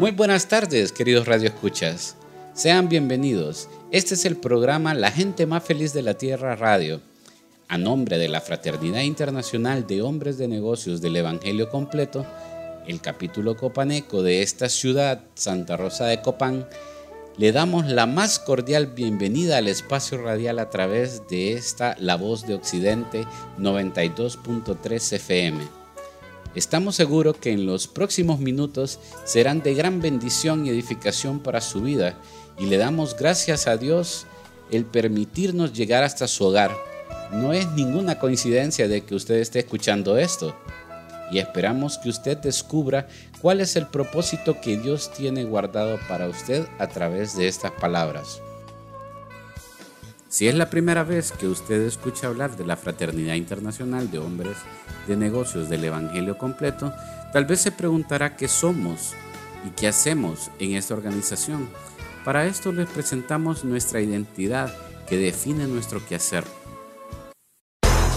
Muy buenas tardes, queridos radioescuchas. Sean bienvenidos. Este es el programa La gente más feliz de la Tierra Radio. A nombre de la Fraternidad Internacional de Hombres de Negocios del Evangelio Completo, el capítulo copaneco de esta ciudad, Santa Rosa de Copán, le damos la más cordial bienvenida al espacio radial a través de esta La Voz de Occidente 92.3 FM. Estamos seguros que en los próximos minutos serán de gran bendición y edificación para su vida y le damos gracias a Dios el permitirnos llegar hasta su hogar. No es ninguna coincidencia de que usted esté escuchando esto y esperamos que usted descubra cuál es el propósito que Dios tiene guardado para usted a través de estas palabras. Si es la primera vez que usted escucha hablar de la Fraternidad Internacional de Hombres de Negocios del Evangelio Completo, tal vez se preguntará qué somos y qué hacemos en esta organización. Para esto les presentamos nuestra identidad que define nuestro quehacer.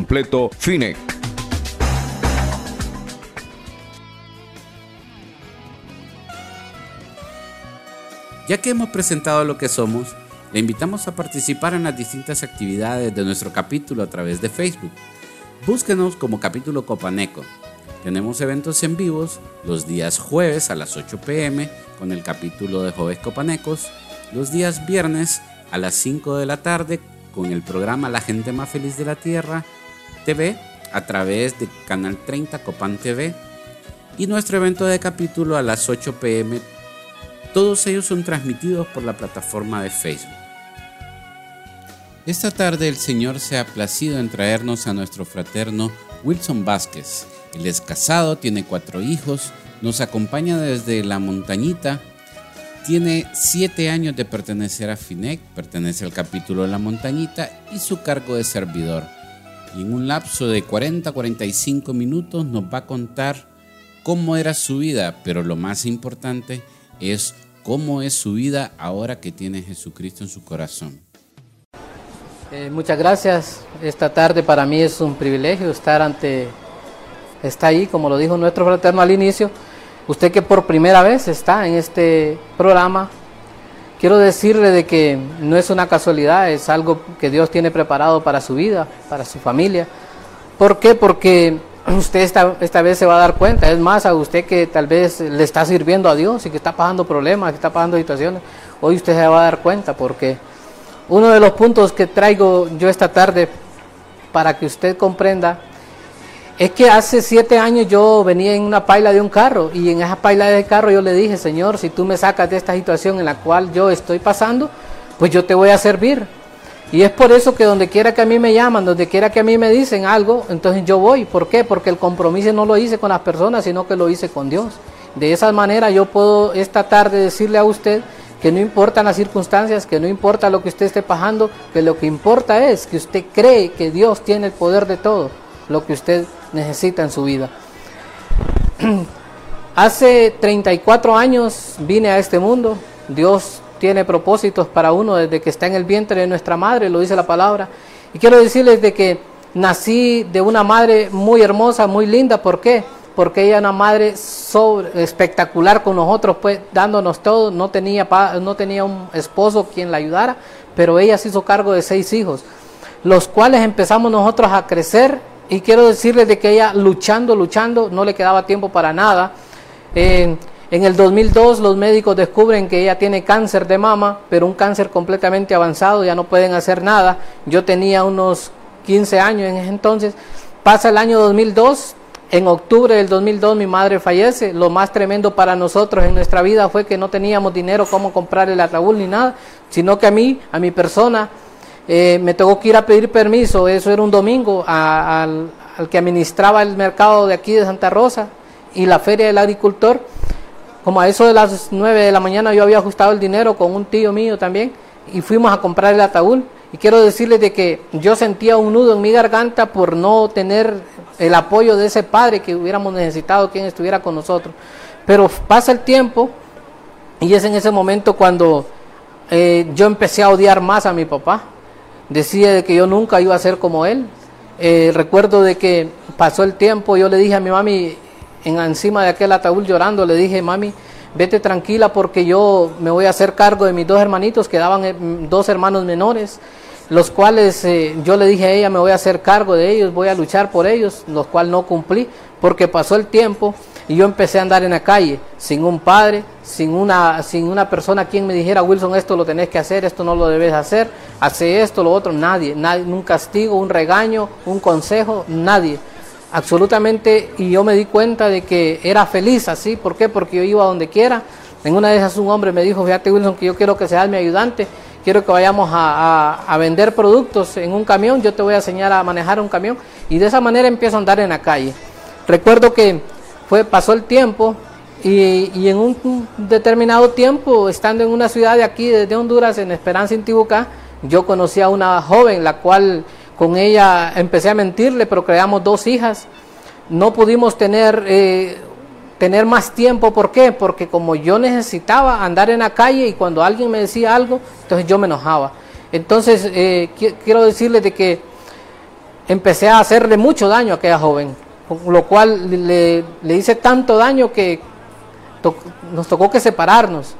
completo FINEC. Ya que hemos presentado lo que somos, le invitamos a participar en las distintas actividades de nuestro capítulo a través de Facebook. Búsquenos como capítulo Copaneco. Tenemos eventos en vivos los días jueves a las 8 pm con el capítulo de Jóvenes Copanecos, los días viernes a las 5 de la tarde con el programa La gente más feliz de la Tierra TV a través de Canal 30 Copan TV y nuestro evento de capítulo a las 8 pm. Todos ellos son transmitidos por la plataforma de Facebook. Esta tarde el Señor se ha placido en traernos a nuestro fraterno Wilson Vázquez. Él es casado, tiene cuatro hijos, nos acompaña desde la montañita, tiene siete años de pertenecer a FINEC, pertenece al capítulo de la montañita y su cargo de servidor y en un lapso de 40-45 minutos nos va a contar cómo era su vida, pero lo más importante es cómo es su vida ahora que tiene Jesucristo en su corazón. Eh, muchas gracias. Esta tarde para mí es un privilegio estar ante, está ahí, como lo dijo nuestro fraterno al inicio, usted que por primera vez está en este programa Quiero decirle de que no es una casualidad, es algo que Dios tiene preparado para su vida, para su familia. ¿Por qué? Porque usted esta, esta vez se va a dar cuenta, es más, a usted que tal vez le está sirviendo a Dios y que está pasando problemas, que está pasando situaciones, hoy usted se va a dar cuenta porque uno de los puntos que traigo yo esta tarde para que usted comprenda es que hace siete años yo venía en una paila de un carro y en esa paila de carro yo le dije, Señor, si tú me sacas de esta situación en la cual yo estoy pasando, pues yo te voy a servir. Y es por eso que donde quiera que a mí me llaman, donde quiera que a mí me dicen algo, entonces yo voy. ¿Por qué? Porque el compromiso no lo hice con las personas, sino que lo hice con Dios. De esa manera yo puedo esta tarde decirle a usted que no importan las circunstancias, que no importa lo que usted esté pasando, que lo que importa es que usted cree que Dios tiene el poder de todo, lo que usted necesita en su vida. Hace 34 años vine a este mundo. Dios tiene propósitos para uno desde que está en el vientre de nuestra madre, lo dice la palabra. Y quiero decirles de que nací de una madre muy hermosa, muy linda. ¿Por qué? Porque ella era una madre espectacular con nosotros, pues dándonos todo. No tenía, no tenía un esposo quien la ayudara, pero ella se hizo cargo de seis hijos, los cuales empezamos nosotros a crecer. Y quiero decirles de que ella luchando, luchando, no le quedaba tiempo para nada. en el 2002 los médicos descubren que ella tiene cáncer de mama, pero un cáncer completamente avanzado, ya no pueden hacer nada. Yo tenía unos 15 años en ese entonces. Pasa el año 2002, en octubre del 2002 mi madre fallece. Lo más tremendo para nosotros en nuestra vida fue que no teníamos dinero como comprar el ataúd ni nada, sino que a mí, a mi persona, eh, me tocó que ir a pedir permiso, eso era un domingo, al, al que administraba el mercado de aquí de Santa Rosa y la feria del agricultor. Como a eso de las 9 de la mañana yo había ajustado el dinero con un tío mío también y fuimos a comprar el ataúd. Y quiero decirles de que yo sentía un nudo en mi garganta por no tener el apoyo de ese padre que hubiéramos necesitado, quien estuviera con nosotros. Pero pasa el tiempo y es en ese momento cuando eh, yo empecé a odiar más a mi papá. Decía de que yo nunca iba a ser como él. Eh, recuerdo de que pasó el tiempo, yo le dije a mi mami, en, encima de aquel ataúd llorando, le dije, mami, vete tranquila porque yo me voy a hacer cargo de mis dos hermanitos, quedaban eh, dos hermanos menores los cuales eh, yo le dije a ella, me voy a hacer cargo de ellos, voy a luchar por ellos, los cuales no cumplí, porque pasó el tiempo y yo empecé a andar en la calle, sin un padre, sin una, sin una persona quien me dijera, Wilson, esto lo tenés que hacer, esto no lo debes hacer, hace esto, lo otro, nadie, nadie, un castigo, un regaño, un consejo, nadie. Absolutamente, y yo me di cuenta de que era feliz así, ¿por qué? Porque yo iba a donde quiera. En una de esas un hombre me dijo, fíjate Wilson, que yo quiero que seas mi ayudante quiero que vayamos a, vender productos en un camión, yo te voy a enseñar a manejar un camión y de esa manera empiezo a andar en la calle. Recuerdo que fue, pasó el tiempo y, en un determinado tiempo, estando en una ciudad de aquí, desde Honduras, en Esperanza, Intibucá, yo conocí a una joven, la cual con ella empecé a mentirle, pero creamos dos hijas. No pudimos tener eh, tener más tiempo. ¿Por qué? Porque como yo necesitaba andar en la calle y cuando alguien me decía algo, entonces yo me enojaba. Entonces, eh, quiero decirles de que empecé a hacerle mucho daño a aquella joven, lo cual le, le hice tanto daño que nos tocó que separarnos.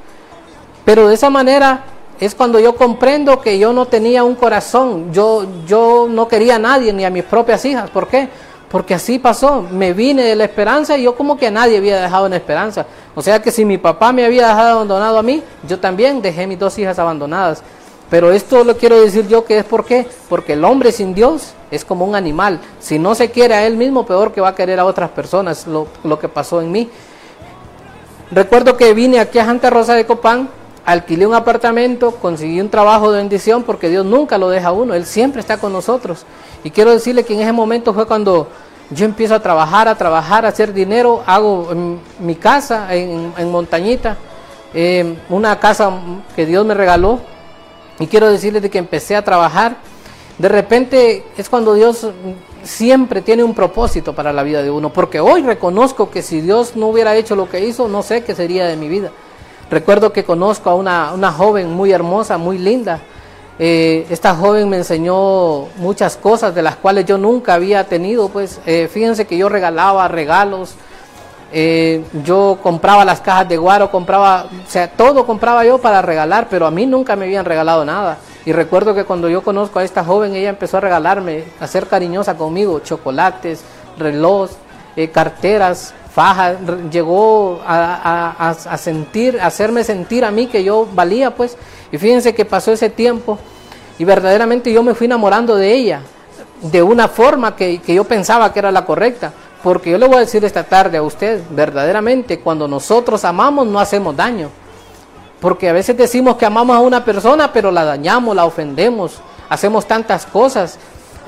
Pero de esa manera es cuando yo comprendo que yo no tenía un corazón, yo, yo no quería a nadie, ni a mis propias hijas. ¿Por qué? Porque así pasó, me vine de la esperanza y yo como que a nadie había dejado en esperanza. O sea que si mi papá me había dejado abandonado a mí, yo también dejé mis dos hijas abandonadas. Pero esto lo quiero decir yo que es por qué, porque el hombre sin Dios es como un animal. Si no se quiere a él mismo, peor que va a querer a otras personas, lo, lo que pasó en mí. Recuerdo que vine aquí a Santa Rosa de Copán, alquilé un apartamento, conseguí un trabajo de bendición, porque Dios nunca lo deja a uno, Él siempre está con nosotros. Y quiero decirle que en ese momento fue cuando yo empiezo a trabajar, a trabajar, a hacer dinero, hago mi casa en, Montañita, em, una casa que Dios me regaló. Y quiero decirles de que empecé a trabajar. De repente es cuando Dios siempre tiene un propósito para la vida de uno, porque hoy reconozco que si Dios no hubiera hecho lo que hizo, no sé qué sería de mi vida. Recuerdo que conozco a una, una joven muy hermosa, muy linda, eh, esta joven me enseñó muchas cosas de las cuales yo nunca había tenido, pues eh, fíjense que yo regalaba regalos, eh, yo compraba las cajas de guaro, compraba, o sea, todo compraba yo para regalar, pero a mí nunca me habían regalado nada. Y recuerdo que cuando yo conozco a esta joven, ella empezó a regalarme, a ser cariñosa conmigo, chocolates, reloj, carteras, fajas, llegó a, a, sentir, a hacerme sentir a mí que yo valía, pues. Y fíjense que pasó ese tiempo y verdaderamente yo me fui enamorando de ella, de una forma que, yo pensaba que era la correcta. Porque yo le voy a decir esta tarde a usted, verdaderamente, cuando nosotros amamos no hacemos daño. Porque a veces decimos que amamos a una persona, pero la dañamos, la ofendemos, hacemos tantas cosas,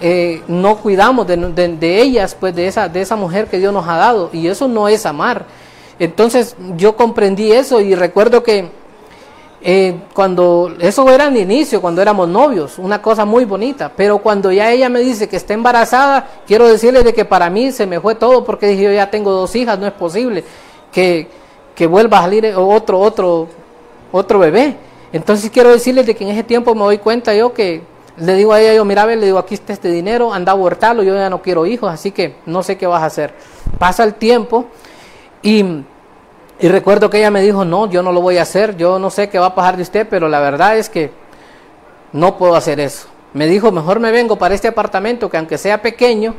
eh, no cuidamos de, de, ellas, pues de esa, de esa mujer que Dios nos ha dado. Y eso no es amar. Entonces yo comprendí eso y recuerdo que eh, cuando eso era el inicio, cuando éramos novios, una cosa muy bonita, pero cuando ya ella me dice que está embarazada, quiero decirle de que para mí se me fue todo porque dije yo ya tengo dos hijas, no es posible. que, que vuelva a salir otro, otro, otro bebé. Entonces quiero decirles de que en ese tiempo me doy cuenta yo que le digo a ella, yo mira, le digo, aquí está este dinero, anda a abortarlo, yo ya no quiero hijos, así que no sé qué vas a hacer. Pasa el tiempo y, y recuerdo que ella me dijo, no, yo no lo voy a hacer, yo no sé qué va a pasar de usted, pero la verdad es que no puedo hacer eso. Me dijo, mejor me vengo para este apartamento, que aunque sea pequeño,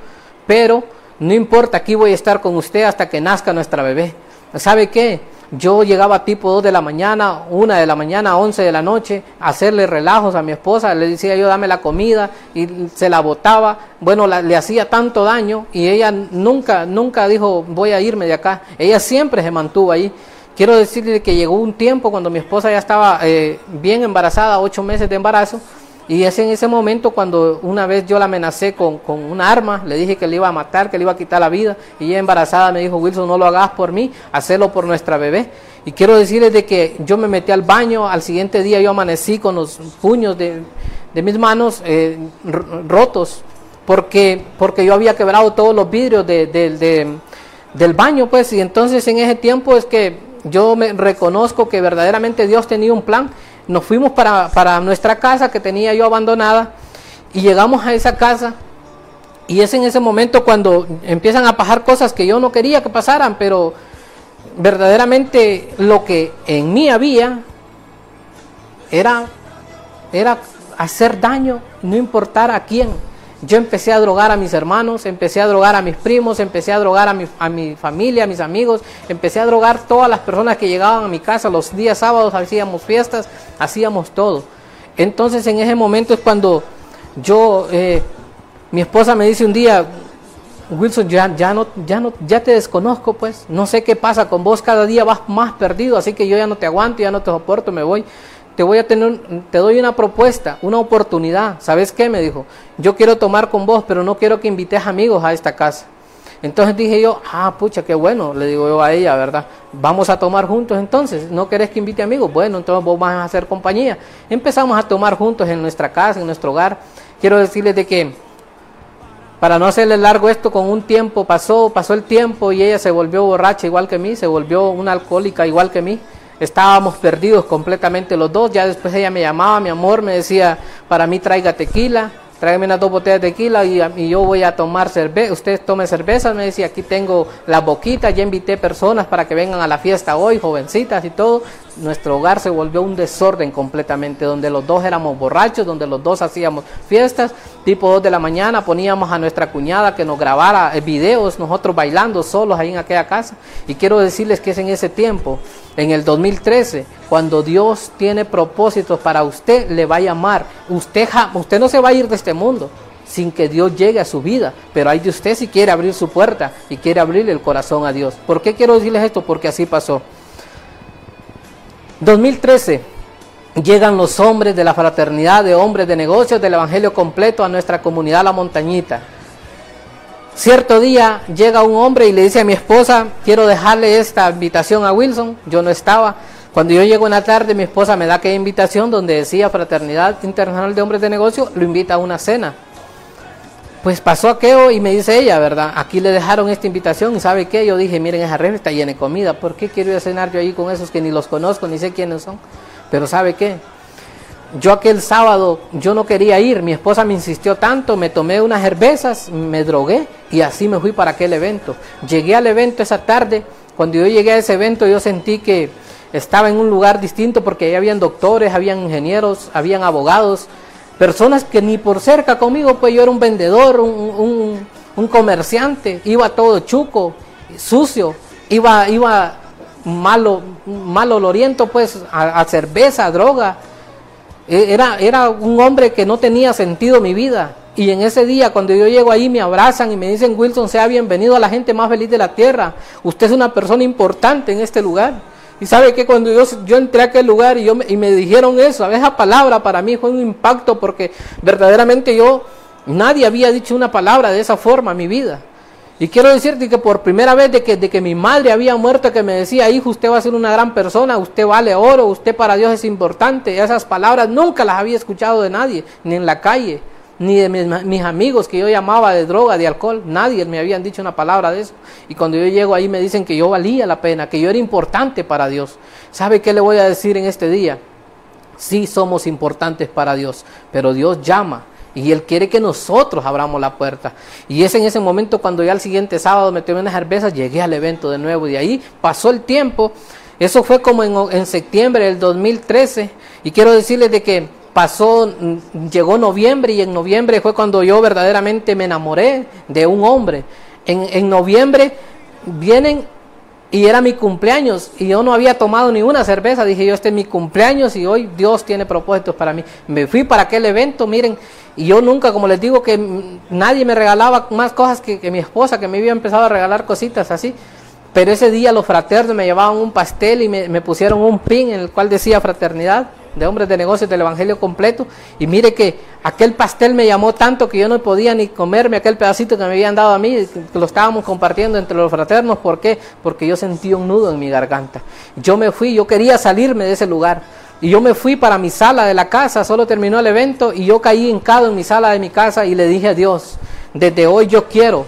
pero no importa, aquí voy a estar con usted hasta que nazca nuestra bebé. ¿Sabe qué? Yo llegaba tipo 2 de la mañana, 1 de la mañana, 11 de la noche, a hacerle relajos a mi esposa, le decía yo dame la comida y se la botaba, bueno, le hacía tanto daño y ella nunca, nunca dijo voy a irme de acá, ella siempre se mantuvo ahí. Quiero decirle que llegó un tiempo cuando mi esposa ya estaba eh, bien embarazada, 8 meses de embarazo, y es en ese momento cuando una vez yo la amenacé con, con un arma, le dije que le iba a matar, que le iba a quitar la vida, y ella embarazada me dijo, Wilson, no lo hagas por mí, hacelo por nuestra bebé. Y quiero decirles de que yo me metí al baño, al siguiente día yo amanecí con los puños de, de mis manos eh, rotos, porque, porque yo había quebrado todos los vidrios de, de, del baño, pues, y entonces en ese tiempo es que yo me reconozco que verdaderamente Dios tenía un plan nos fuimos para, nuestra casa que tenía yo abandonada y llegamos a esa casa y es en ese momento cuando empiezan a pasar cosas que yo no quería que pasaran, pero verdaderamente lo que en mí había era, era hacer daño, no importar a quién. Yo empecé a drogar a mis hermanos, empecé a drogar a mis primos, empecé a drogar a mi, a mi familia, a mis amigos, empecé a drogar todas las personas que llegaban a mi casa. Los días sábados hacíamos fiestas, hacíamos todo. Entonces en ese momento es cuando yo, eh, mi esposa me dice un día, Wilson, ya, ya, no, ya, no, ya te desconozco, pues, no sé qué pasa con vos, cada día vas más perdido, así que yo ya no te aguanto, ya no te soporto, me voy te voy a tener, te doy una propuesta, una oportunidad. ¿Sabes qué? Me dijo, yo quiero tomar con vos, pero no quiero que invites amigos a esta casa. Entonces dije yo, ah, pucha, qué bueno, le digo yo a ella, ¿verdad? Vamos a tomar juntos entonces, ¿no querés que invite amigos? Bueno, entonces vos vas a hacer compañía. Empezamos a tomar juntos en nuestra casa, en nuestro hogar. Quiero decirles de que, para no hacerle largo esto, con un tiempo pasó, pasó el tiempo y ella se volvió borracha igual que mí, se volvió una alcohólica igual que mí. Estábamos perdidos completamente los dos. Ya después ella me llamaba, mi amor, me decía, para mí traiga tequila tráigame unas dos botellas de tequila y, yo voy a tomar cerveza, usted tome cerveza, me decía, aquí tengo la boquita, ya invité personas para que vengan a la fiesta hoy, jovencitas y todo. Nuestro hogar se volvió un desorden completamente, donde los dos éramos borrachos, donde los dos hacíamos fiestas, tipo 2 de la mañana poníamos a nuestra cuñada que nos grabara eh, videos, nosotros bailando solos ahí en aquella casa. Y quiero decirles que es en ese tiempo, en el 2013, cuando Dios tiene propósitos para usted, le va a llamar. Usted, usted no se va a ir de este mundo sin que Dios llegue a su vida, pero hay de usted si quiere abrir su puerta y quiere abrirle el corazón a Dios. ¿Por qué quiero decirles esto? Porque así pasó. 2013 llegan los hombres de la fraternidad de hombres de negocios del Evangelio completo a nuestra comunidad La Montañita. Cierto día llega un hombre y le dice a mi esposa, quiero dejarle esta invitación a Wilson, yo no estaba. Cuando yo llego en la tarde, mi esposa me da aquella invitación donde decía Fraternidad Internacional de Hombres de Negocios, lo invita a una cena. Pues pasó aquello y me dice ella, ¿verdad? Aquí le dejaron esta invitación y ¿sabe qué? Yo dije, miren, esa red está llena de comida, ¿por qué quiero ir a cenar yo ahí con esos que ni los conozco, ni sé quiénes son? Pero ¿sabe qué? Yo aquel sábado, yo no quería ir, mi esposa me insistió tanto, me tomé unas cervezas, me drogué y así me fui para aquel evento. Llegué al evento esa tarde, cuando yo llegué a ese evento yo sentí que estaba en un lugar distinto porque ahí habían doctores, habían ingenieros, habían abogados, personas que ni por cerca conmigo, pues yo era un vendedor, un, comerciante, iba todo chuco, sucio, iba, iba malo, malo oloriento pues a, cerveza, a droga. E, era, era un hombre que no tenía sentido mi vida. Y en ese día, cuando yo llego ahí, me abrazan y me dicen, Wilson, sea bienvenido a la gente más feliz de la tierra. Usted es una persona importante en este lugar. Y sabe que cuando yo, yo entré a aquel lugar y, yo, y me dijeron eso, esa palabra para mí fue un impacto porque verdaderamente yo, nadie había dicho una palabra de esa forma en mi vida. Y quiero decirte que por primera vez de que, de que mi madre había muerto, que me decía, hijo, usted va a ser una gran persona, usted vale oro, usted para Dios es importante, esas palabras nunca las había escuchado de nadie, ni en la calle. ni de mis, mis, amigos que yo llamaba de droga, de alcohol, nadie me habían dicho una palabra de eso. Y cuando yo llego ahí me dicen que yo valía la pena, que yo era importante para Dios. ¿Sabe qué le voy a decir en este día? Sí somos importantes para Dios, pero Dios llama y Él quiere que nosotros abramos la puerta. Y es en ese momento cuando ya el siguiente sábado me tomé unas cervezas, llegué al evento de nuevo. Y de ahí pasó el tiempo. Eso fue como en, en septiembre del 2013. Y quiero decirles de que pasó, mm, llegó noviembre y en noviembre fue cuando yo verdaderamente me enamoré de un hombre. En, en noviembre vienen y era mi cumpleaños y yo no había tomado ni una cerveza. Dije yo, este es mi cumpleaños y hoy Dios tiene propósitos para mí. Me fui para aquel evento, miren, y yo nunca, como les digo, que nadie me regalaba más cosas que, mi esposa, que me había empezado a regalar cositas así. Pero ese día los fraternos me llevaban un pastel y me, me pusieron un pin en el cual decía fraternidad de hombres de negocios del Evangelio completo. Y mire que aquel pastel me llamó tanto que yo no podía ni comerme aquel pedacito que me habían dado a mí, que lo estábamos compartiendo entre los fraternos. ¿Por qué? Porque yo sentí un nudo en mi garganta. Yo me fui, yo quería salirme de ese lugar. Y yo me fui para mi sala de la casa, solo terminó el evento y yo caí hincado en mi sala de mi casa y le dije a Dios, desde hoy yo quiero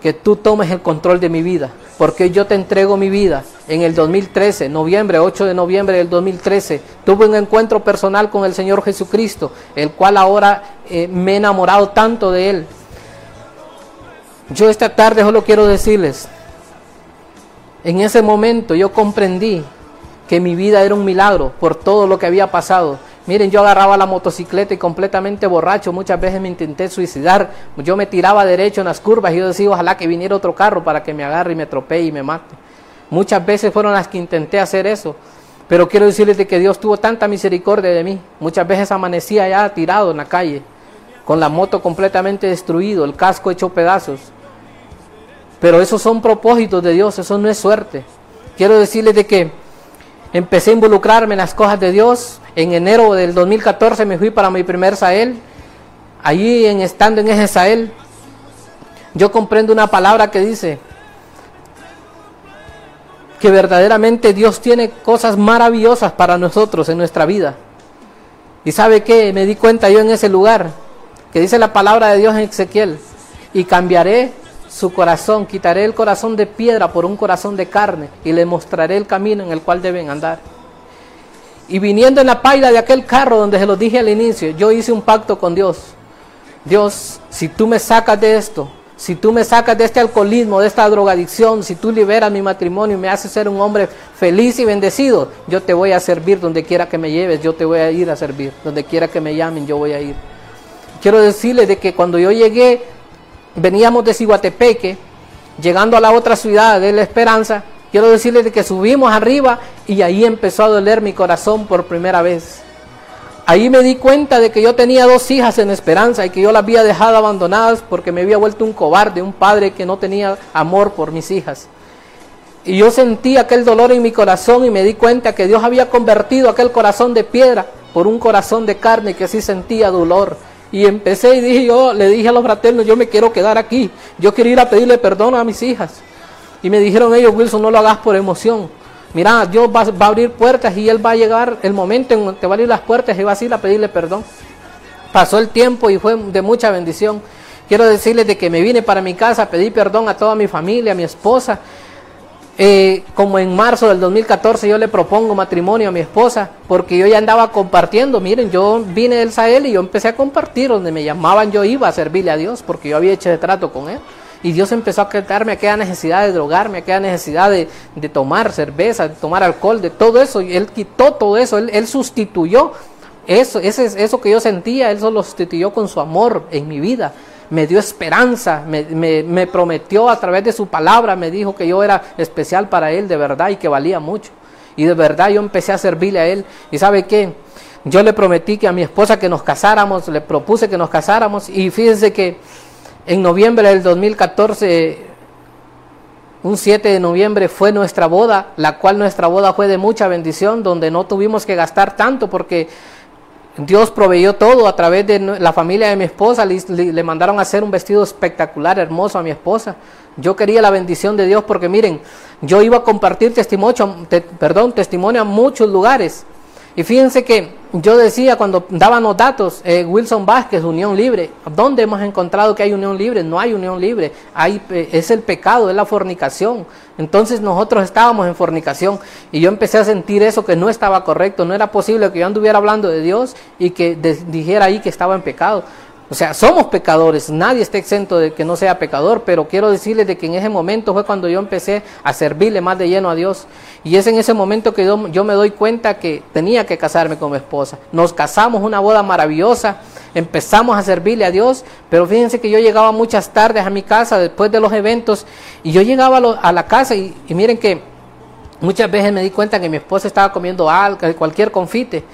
que tú tomes el control de mi vida, porque yo te entrego mi vida. En el 2013, noviembre, 8 de noviembre del 2013, tuve un encuentro personal con el Señor Jesucristo, el cual ahora eh, me he enamorado tanto de Él. Yo esta tarde solo quiero decirles, en ese momento yo comprendí que mi vida era un milagro por todo lo que había pasado. Miren, yo agarraba la motocicleta y completamente borracho, muchas veces me intenté suicidar, yo me tiraba derecho en las curvas y yo decía, ojalá que viniera otro carro para que me agarre y me atropelle y me mate. Muchas veces fueron las que intenté hacer eso, pero quiero decirles de que Dios tuvo tanta misericordia de mí. Muchas veces amanecía ya tirado en la calle, con la moto completamente destruido, el casco hecho pedazos. Pero esos son propósitos de Dios, eso no es suerte. Quiero decirles de que empecé a involucrarme en las cosas de Dios. En enero del 2014 me fui para mi primer Sahel. Allí en, estando en ese Sahel, yo comprendo una palabra que dice que verdaderamente Dios tiene cosas maravillosas para nosotros en nuestra vida. Y sabe qué, me di cuenta yo en ese lugar, que dice la palabra de Dios en Ezequiel, y cambiaré su corazón, quitaré el corazón de piedra por un corazón de carne y le mostraré el camino en el cual deben andar. Y viniendo en la paila de aquel carro donde se lo dije al inicio, yo hice un pacto con Dios. Dios, si tú me sacas de esto, si tú me sacas de este alcoholismo, de esta drogadicción, si tú liberas mi matrimonio y me haces ser un hombre feliz y bendecido, yo te voy a servir donde quiera que me lleves, yo te voy a ir a servir, donde quiera que me llamen, yo voy a ir. Quiero decirle de que cuando yo llegué veníamos de Ciguatepeque, llegando a la otra ciudad de La Esperanza, quiero decirles que subimos arriba y ahí empezó a doler mi corazón por primera vez. Ahí me di cuenta de que yo tenía dos hijas en Esperanza y que yo las había dejado abandonadas porque me había vuelto un cobarde, un padre que no tenía amor por mis hijas. Y yo sentí aquel dolor en mi corazón y me di cuenta que Dios había convertido aquel corazón de piedra por un corazón de carne que sí sentía dolor y empecé y dije yo, le dije a los fraternos, yo me quiero quedar aquí. Yo quiero ir a pedirle perdón a mis hijas. Y me dijeron ellos, Wilson, no lo hagas por emoción. Mira, Dios va, a abrir puertas y Él va a llegar el momento en que va a abrir las puertas y va a ir a pedirle perdón. Pasó el tiempo y fue de mucha bendición. Quiero decirles de que me vine para mi casa, pedí perdón a toda mi familia, a mi esposa, eh, como en marzo del 2014 yo le propongo matrimonio a mi esposa, porque yo ya andaba compartiendo, miren, yo vine del Sahel y yo empecé a compartir, donde me llamaban yo iba a servirle a Dios, porque yo había hecho trato con él. Y Dios empezó a quitarme aquella necesidad de drogarme, aquella necesidad de, tomar cerveza, de tomar alcohol, de todo eso. Y Él quitó todo eso, Él, sustituyó eso, ese, eso que yo sentía, Él lo sustituyó con su amor en mi vida me dio esperanza, me, me, prometió a través de su palabra, me dijo que yo era especial para Él de verdad y que valía mucho. Y de verdad yo empecé a servirle a Él. ¿Y sabe qué? Yo le prometí que a mi esposa que nos casáramos, le propuse que nos casáramos y fíjense que en noviembre del 2014, un 7 de noviembre fue nuestra boda, la cual nuestra boda fue de mucha bendición, donde no tuvimos que gastar tanto porque Dios proveyó todo a través de la familia de mi esposa. Le, mandaron a hacer un vestido espectacular, hermoso a mi esposa. Yo quería la bendición de Dios porque miren, yo iba a compartir testimonio, perdón, testimonio a muchos lugares. Y fíjense que yo decía cuando daban los datos, eh, Wilson Vázquez, Unión Libre, ¿dónde hemos encontrado que hay unión libre? No hay unión libre, hay, eh, es el pecado, es la fornicación. Entonces nosotros estábamos en fornicación y yo empecé a sentir eso que no estaba correcto, no era posible que yo anduviera hablando de Dios y que dijera ahí que estaba en pecado. O sea, somos pecadores, nadie está exento de que no sea pecador, pero quiero decirles de que en ese momento fue cuando yo empecé a servirle más de lleno a Dios. Y es en ese momento que yo, yo me doy cuenta que tenía que casarme con mi esposa. Nos casamos, una boda maravillosa, empezamos a servirle a Dios, pero fíjense que yo llegaba muchas tardes a mi casa después de los eventos y yo llegaba a, la casa y, miren que muchas veces me di cuenta que mi esposa estaba comiendo algo, cualquier confite.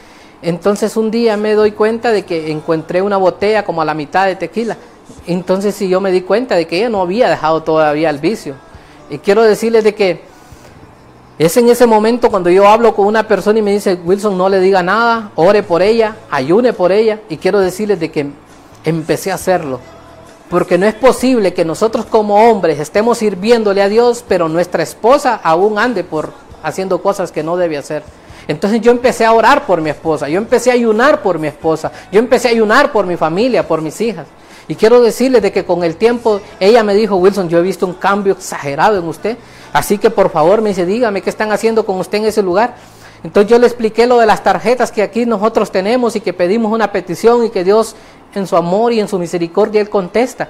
Entonces un día me doy cuenta de que encontré una botella como a la mitad de tequila. Entonces sí yo me di cuenta de que ella no había dejado todavía el vicio. Y quiero decirles de que es en ese momento cuando yo hablo con una persona y me dice, Wilson, no le diga nada, ore por ella, ayune por ella. Y quiero decirles de que empecé a hacerlo. Porque no es posible que nosotros como hombres estemos sirviéndole a Dios, pero nuestra esposa aún ande por haciendo cosas que no debe hacer. Entonces yo empecé a orar por mi esposa, yo empecé a ayunar por mi esposa, yo empecé a ayunar por mi familia, por mis hijas. Y quiero decirles de que con el tiempo ella me dijo, Wilson, yo he visto un cambio exagerado en usted, así que por favor me dice, dígame qué están haciendo con usted en ese lugar. Entonces yo le expliqué lo de las tarjetas que aquí nosotros tenemos y que pedimos una petición y que Dios en su amor y en su misericordia Él contesta.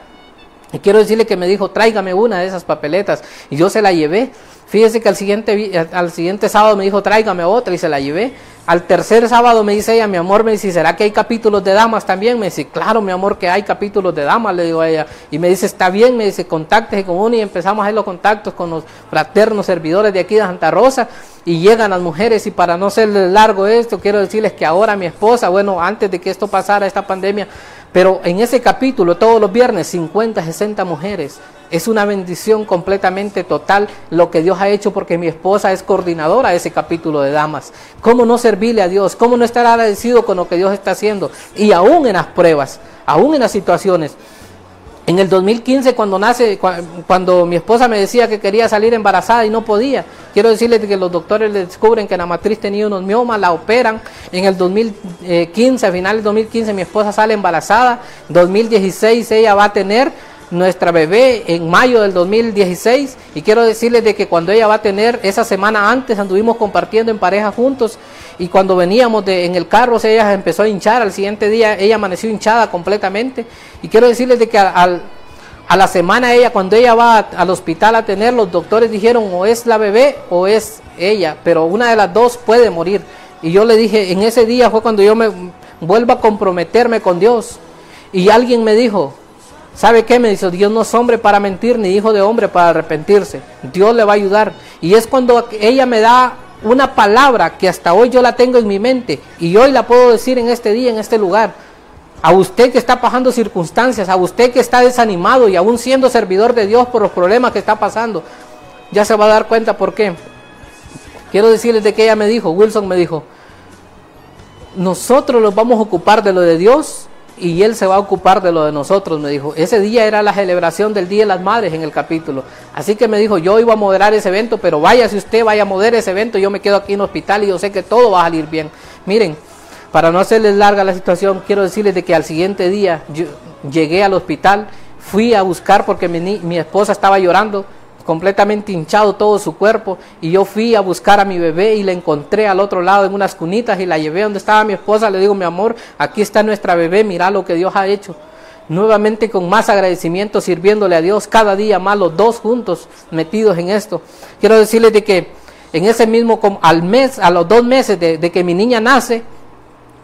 Y quiero decirle que me dijo, tráigame una de esas papeletas. Y yo se la llevé. Fíjese que al siguiente, al siguiente sábado me dijo, tráigame otra y se la llevé. Al tercer sábado me dice ella, mi amor, me dice, ¿será que hay capítulos de damas también? Me dice, claro, mi amor, que hay capítulos de damas, le digo a ella. Y me dice, está bien, me dice, contáctese con uno y empezamos a hacer los contactos con los fraternos servidores de aquí de Santa Rosa. Y llegan las mujeres y para no ser largo esto, quiero decirles que ahora mi esposa, bueno, antes de que esto pasara, esta pandemia, pero en ese capítulo, todos los viernes, 50, 60 mujeres. Es una bendición completamente total lo que Dios ha hecho porque mi esposa es coordinadora de ese capítulo de damas. ¿Cómo no servirle a Dios? ¿Cómo no estar agradecido con lo que Dios está haciendo? Y aún en las pruebas, aún en las situaciones. En el 2015, cuando nace, cuando mi esposa me decía que quería salir embarazada y no podía, quiero decirle que los doctores le descubren que la matriz tenía unos miomas, la operan. En el 2015, a finales del 2015, mi esposa sale embarazada. 2016 ella va a tener nuestra bebé en mayo del 2016 y quiero decirles de que cuando ella va a tener esa semana antes anduvimos compartiendo en pareja juntos y cuando veníamos de, en el carro ella empezó a hinchar, al siguiente día ella amaneció hinchada completamente y quiero decirles de que al, a la semana ella, cuando ella va al hospital a tener, los doctores dijeron o es la bebé o es ella, pero una de las dos puede morir. Y yo le dije, en ese día fue cuando yo me vuelvo a comprometerme con Dios. Y alguien me dijo, ¿Sabe qué? Me dice, Dios no es hombre para mentir, ni hijo de hombre para arrepentirse. Dios le va a ayudar. Y es cuando ella me da una palabra que hasta hoy yo la tengo en mi mente y hoy la puedo decir en este día, en este lugar. A usted que está pasando circunstancias, a usted que está desanimado y aún siendo servidor de Dios por los problemas que está pasando, ya se va a dar cuenta por qué. Quiero decirles de que ella me dijo, Wilson me dijo, nosotros nos vamos a ocupar de lo de Dios y Él se va a ocupar de lo de nosotros, me dijo. Ese día era la celebración del Día de las Madres en el capítulo. Así que me dijo, yo iba a moderar ese evento, pero vaya si usted vaya a moderar ese evento, yo me quedo aquí en el hospital y yo sé que todo va a salir bien. Miren, para no hacerles larga la situación, quiero decirles de que al siguiente día yo llegué al hospital, fui a buscar porque mi, mi esposa estaba llorando, completamente hinchado todo su cuerpo y yo fui a buscar a mi bebé y la encontré al otro lado en unas cunitas y la llevé donde estaba mi esposa, le digo, mi amor, aquí está nuestra bebé, mira lo que Dios ha hecho. Nuevamente con más agradecimiento sirviéndole a Dios cada día más los dos juntos metidos en esto. Quiero decirles de que en ese mismo, al mes, a los dos meses de, que mi niña nace,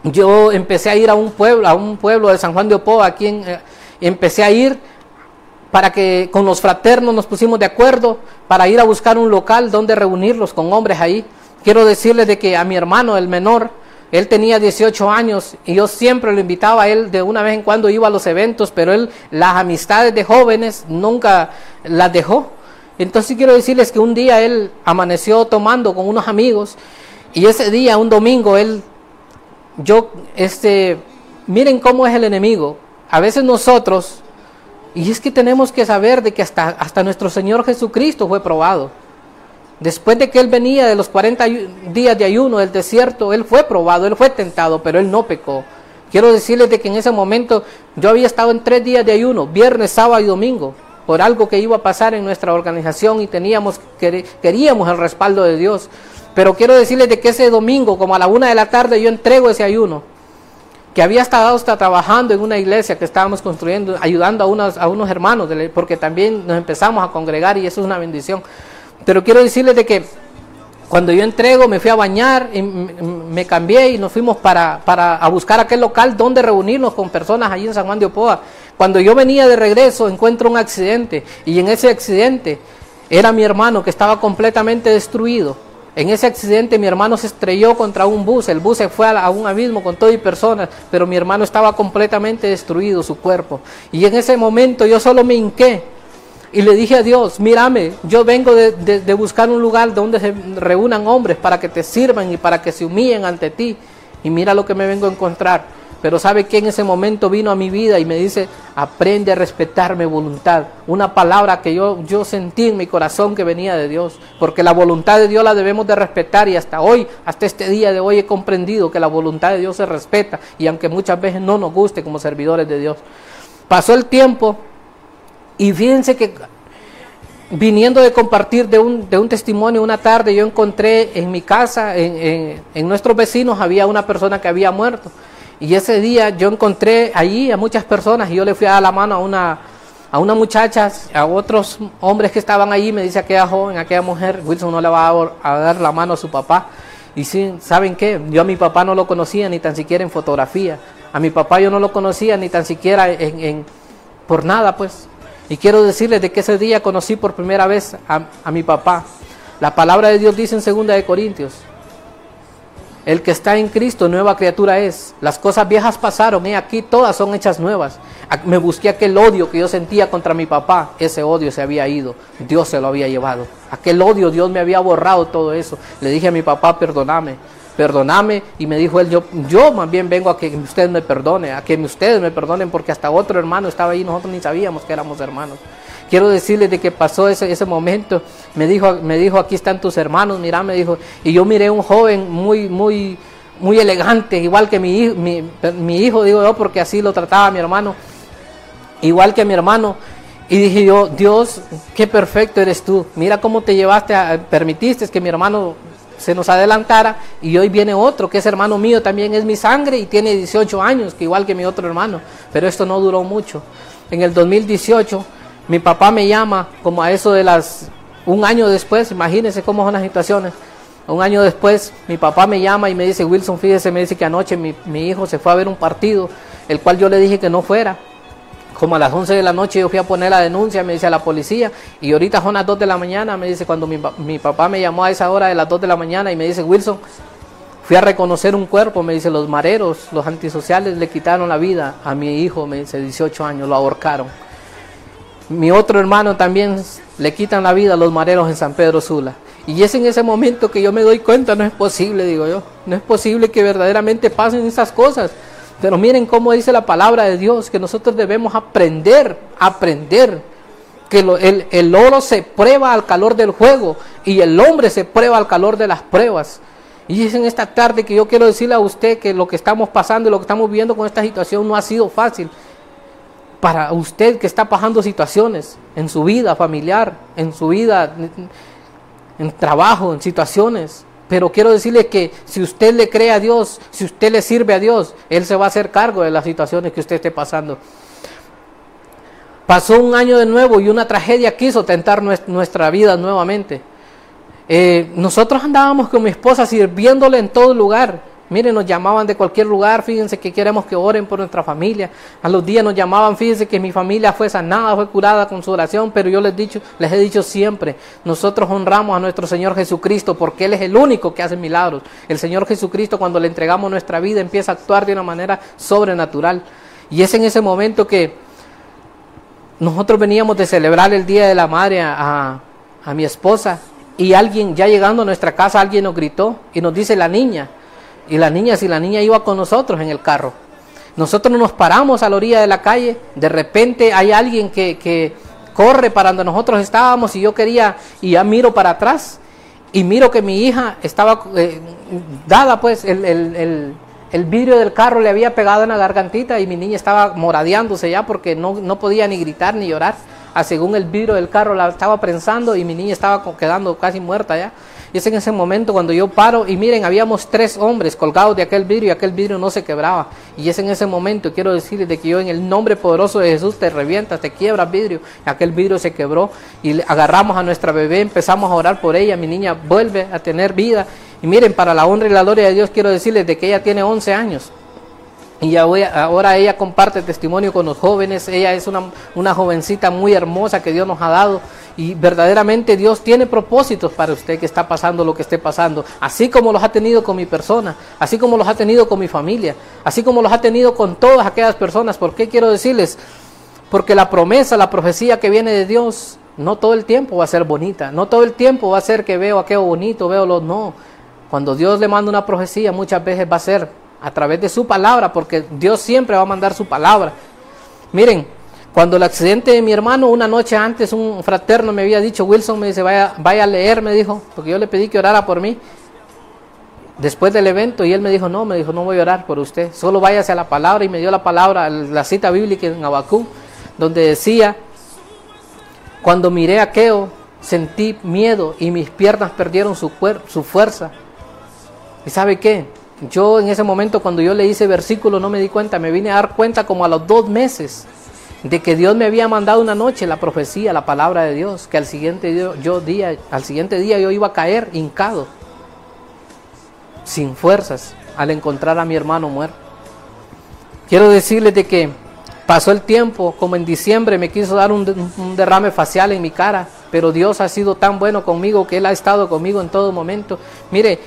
yo empecé a ir a un pueblo, a un pueblo de San Juan de Opoa, aquí en, eh, empecé a ir para que con los fraternos nos pusimos de acuerdo para ir a buscar un local donde reunirlos con hombres ahí. Quiero decirles de que a mi hermano, el menor, él tenía 18 años y yo siempre lo invitaba a él, de una vez en cuando iba a los eventos, pero él las amistades de jóvenes nunca las dejó. Entonces quiero decirles que un día él amaneció tomando con unos amigos y ese día, un domingo, él, yo, este, miren cómo es el enemigo. A veces nosotros y es que tenemos que saber de que hasta, hasta nuestro Señor Jesucristo fue probado. Después de que él venía de los 40 días de ayuno del desierto, él fue probado, él fue tentado, pero él no pecó. Quiero decirles de que en ese momento yo había estado en tres días de ayuno, viernes, sábado y domingo, por algo que iba a pasar en nuestra organización y teníamos, queríamos el respaldo de Dios. Pero quiero decirles de que ese domingo, como a la una de la tarde, yo entrego ese ayuno que había estado hasta trabajando en una iglesia que estábamos construyendo, ayudando a unos, a unos hermanos, porque también nos empezamos a congregar y eso es una bendición. Pero quiero decirles de que cuando yo entrego, me fui a bañar, y me cambié y nos fuimos para, para a buscar aquel local donde reunirnos con personas allí en San Juan de Opoa. Cuando yo venía de regreso, encuentro un accidente y en ese accidente era mi hermano que estaba completamente destruido en ese accidente mi hermano se estrelló contra un bus, el bus se fue a un abismo con todo y personas, pero mi hermano estaba completamente destruido su cuerpo. Y en ese momento yo solo me hinqué y le dije a Dios, mírame, yo vengo de, de buscar un lugar donde se reúnan hombres para que te sirvan y para que se humillen ante ti. Y mira lo que me vengo a encontrar. Pero sabe que en ese momento vino a mi vida y me dice, aprende a respetar mi voluntad. Una palabra que yo, yo sentí en mi corazón que venía de Dios. Porque la voluntad de Dios la debemos de respetar y hasta hoy, hasta este día de hoy he comprendido que la voluntad de Dios se respeta. Y aunque muchas veces no nos guste como servidores de Dios. Pasó el tiempo y fíjense que viniendo de compartir de un, de un, testimonio una tarde, yo encontré en mi casa, en, en, nuestros vecinos, había una persona que había muerto. Y ese día yo encontré allí a muchas personas y yo le fui a dar la mano a una, a una muchacha, a otros hombres que estaban allí, me dice aquella joven, aquella mujer, Wilson no le va a, dar la mano a su papá. Y sí, ¿saben qué? Yo a mi papá no lo conocía ni tan siquiera en fotografía. A mi papá yo no lo conocía ni tan siquiera en, por nada, pues. Y quiero decirles de que ese día conocí por primera vez a, a mi papá. La palabra de Dios dice en 2 de Corintios, el que está en Cristo, nueva criatura es. Las cosas viejas pasaron, y aquí todas son hechas nuevas. Me busqué aquel odio que yo sentía contra mi papá, ese odio se había ido, Dios se lo había llevado. Aquel odio, Dios me había borrado todo eso. Le dije a mi papá, perdóname, perdóname. Y me dijo él, yo, yo más bien vengo a que usted me perdone, a que ustedes me perdonen, porque hasta otro hermano estaba ahí, nosotros ni sabíamos que éramos hermanos. Quiero decirles de que pasó ese, ese momento. Me dijo, me dijo, aquí están tus hermanos, mira, me dijo. Y yo miré un joven muy, muy, muy elegante, igual que mi, mi, mi hijo, digo yo, porque así lo trataba mi hermano. Igual que mi hermano. Y dije yo, Dios, qué perfecto eres tú. Mira cómo te llevaste, a, permitiste que mi hermano se nos adelantara y hoy viene otro, que es hermano mío, también es mi sangre y tiene 18 años, que igual que mi otro hermano. Pero esto no duró mucho. En el 2018 mi papá me llama como a eso de las, un año después, imagínense cómo son las situaciones. Un año después, mi papá me llama y me dice, Wilson, fíjese, me dice que anoche mi, hijo se fue a ver un partido, el cual yo le dije que no fuera. Como a las 11 de la noche yo fui a poner la denuncia, me dice a la policía, y ahorita son las 2 de la mañana, me dice, cuando mi, mi papá me llamó a esa hora de las 2 de la mañana y me dice, Wilson, fui a reconocer un cuerpo, me dice, los mareros, los antisociales le quitaron la vida a mi hijo, me dice, 18 años, lo ahorcaron. Mi otro hermano también le quitan la vida a los mareros en San Pedro Sula. Y es en ese momento que yo me doy cuenta, no es posible, digo yo, no es posible que verdaderamente pasen esas cosas. Pero miren cómo dice la palabra de Dios, que nosotros debemos aprender, aprender, que el, el oro se prueba al calor del juego y el hombre se prueba al calor de las pruebas. Y es en esta tarde que yo quiero decirle a usted que lo que estamos pasando y lo que estamos viviendo con esta situación no ha sido fácil para usted que está pasando situaciones en su vida familiar, en su vida, en trabajo, en situaciones. Pero quiero decirle que si usted le cree a Dios, si usted le sirve a Dios, Él se va a hacer cargo de las situaciones que usted esté pasando. Pasó un año de nuevo y una tragedia quiso tentar nuestra vida nuevamente. Eh, nosotros andábamos con mi esposa sirviéndole en todo lugar. Miren, nos llamaban de cualquier lugar, fíjense que queremos que oren por nuestra familia. A los días nos llamaban, fíjense que mi familia fue sanada, fue curada con su oración, pero yo les, dicho, les he dicho siempre, nosotros honramos a nuestro Señor Jesucristo porque Él es el único que hace milagros. El Señor Jesucristo cuando le entregamos nuestra vida empieza a actuar de una manera sobrenatural. Y es en ese momento que nosotros veníamos de celebrar el Día de la Madre a, a mi esposa y alguien, ya llegando a nuestra casa, alguien nos gritó y nos dice la niña, y la niña, si la niña iba con nosotros en el carro. Nosotros nos paramos a la orilla de la calle, de repente hay alguien que, que corre para donde nosotros estábamos y yo quería, y ya miro para atrás, y miro que mi hija estaba eh, dada, pues el, el, el, vidrio del carro le había pegado en la gargantita y mi niña estaba moradeándose ya porque no, no podía ni gritar ni llorar. A según el vidrio del carro la estaba prensando y mi niña estaba quedando casi muerta ya. Y es en ese momento cuando yo paro y miren, habíamos tres hombres colgados de aquel vidrio y aquel vidrio no se quebraba. Y es en ese momento, quiero decirles de que yo en el nombre poderoso de Jesús te revienta, te quiebra vidrio. Aquel vidrio se quebró y agarramos a nuestra bebé, empezamos a orar por ella, mi niña vuelve a tener vida. Y miren, para la honra y la gloria de Dios quiero decirles de que ella tiene 11 años. Y ahora ella comparte testimonio con los jóvenes. Ella es una, una, jovencita muy hermosa que Dios nos ha dado. Y verdaderamente Dios tiene propósitos para usted que está pasando lo que esté pasando. Así como los ha tenido con mi persona. Así como los ha tenido con mi familia. Así como los ha tenido con todas aquellas personas. ¿Por qué quiero decirles? Porque la promesa, la profecía que viene de Dios, no todo el tiempo va a ser bonita. No todo el tiempo va a ser que veo aquello bonito, veo lo no. Cuando Dios le manda una profecía, muchas veces va a ser a través de su palabra, porque Dios siempre va a mandar su palabra. Miren, cuando el accidente de mi hermano, una noche antes, un fraterno me había dicho, Wilson me dice, vaya, vaya a leer, me dijo, porque yo le pedí que orara por mí. Después del evento, y él me dijo, no, me dijo, no voy a orar por usted, solo váyase a la palabra, y me dio la palabra, la cita bíblica en Abacú, donde decía, cuando miré a Keo, sentí miedo y mis piernas perdieron su, su fuerza. ¿Y sabe qué? Yo en ese momento cuando yo leí ese versículo no me di cuenta, me vine a dar cuenta como a los dos meses de que Dios me había mandado una noche la profecía, la palabra de Dios, que al siguiente día, yo al siguiente día yo iba a caer hincado, sin fuerzas, al encontrar a mi hermano muerto. Quiero decirles de que pasó el tiempo, como en diciembre me quiso dar un derrame facial en mi cara, pero Dios ha sido tan bueno conmigo que Él ha estado conmigo en todo momento. Mire,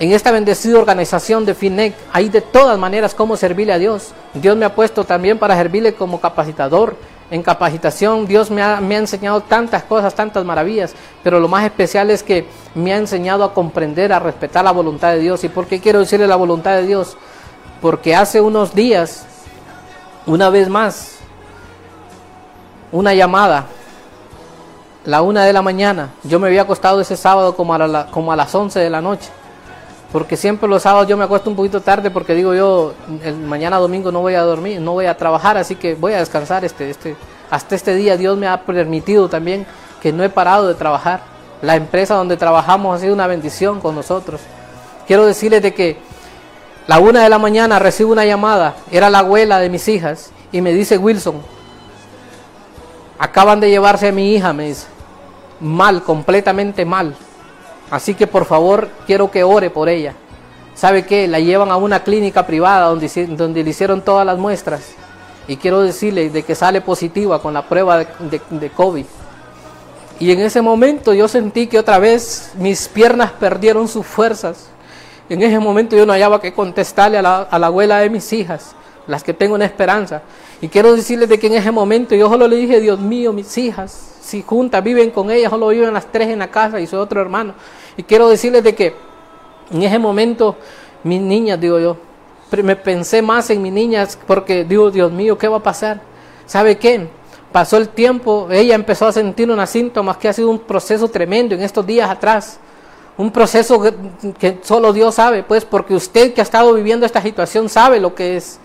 en esta bendecida organización de FINEC hay de todas maneras cómo servirle a Dios. Dios me ha puesto también para servirle como capacitador. En capacitación Dios me ha, me ha enseñado tantas cosas, tantas maravillas, pero lo más especial es que me ha enseñado a comprender, a respetar la voluntad de Dios. ¿Y por qué quiero decirle la voluntad de Dios? Porque hace unos días, una vez más, una llamada, la una de la mañana, yo me había acostado ese sábado como a, como a las 11 de la noche porque siempre los sábados yo me acuesto un poquito tarde porque digo yo, mañana domingo no voy a dormir, no voy a trabajar, así que voy a descansar este, este, hasta este día Dios me ha permitido también que no he parado de trabajar. La empresa donde trabajamos ha sido una bendición con nosotros. Quiero decirles de que la una de la mañana recibo una llamada, era la abuela de mis hijas, y me dice Wilson, acaban de llevarse a mi hija, me dice, mal, completamente mal. Así que por favor quiero que ore por ella. ¿Sabe qué? La llevan a una clínica privada donde, donde le hicieron todas las muestras. Y quiero decirle de que sale positiva con la prueba de, de, COVID. Y en ese momento yo sentí que otra vez mis piernas perdieron sus fuerzas. En ese momento yo no hallaba que contestarle a la, a la abuela de mis hijas, las que tengo una esperanza. Y quiero decirles de que en ese momento yo solo le dije, Dios mío, mis hijas, si juntas viven con ellas, solo viven las tres en la casa y soy otro hermano. Y quiero decirles de que en ese momento, mis niñas, digo yo, me pensé más en mis niñas porque digo, Dios mío, ¿qué va a pasar? ¿Sabe qué? Pasó el tiempo, ella empezó a sentir unos síntomas que ha sido un proceso tremendo en estos días atrás. Un proceso que solo Dios sabe, pues porque usted que ha estado viviendo esta situación sabe lo que es.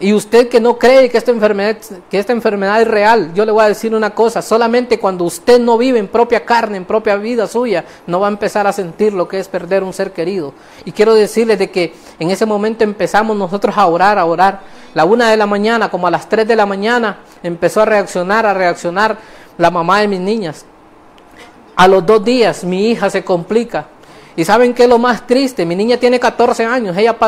Y usted que no cree que esta, enfermedad, que esta enfermedad es real, yo le voy a decir una cosa, solamente cuando usted no vive en propia carne, en propia vida suya, no va a empezar a sentir lo que es perder un ser querido. Y quiero decirle de que en ese momento empezamos nosotros a orar, a orar. La una de la mañana, como a las tres de la mañana, empezó a reaccionar, a reaccionar la mamá de mis niñas. A los dos días mi hija se complica. ¿Y saben qué es lo más triste? Mi niña tiene 14 años, ella ha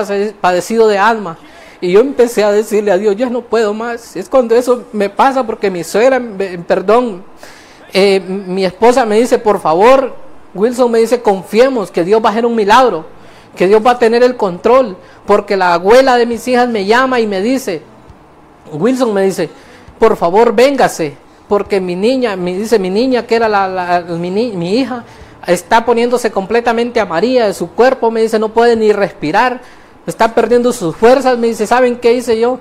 padecido de alma y yo empecé a decirle a Dios, yo no puedo más. Es cuando eso me pasa porque mi suegra, perdón, eh, mi esposa me dice, por favor, Wilson me dice, confiemos que Dios va a hacer un milagro, que Dios va a tener el control, porque la abuela de mis hijas me llama y me dice, Wilson me dice, por favor, véngase, porque mi niña, me dice mi niña, que era la, mi, mi hija, está poniéndose completamente amarilla de su cuerpo, me dice, no puede ni respirar, está perdiendo sus fuerzas. Me dice, ¿saben qué hice yo?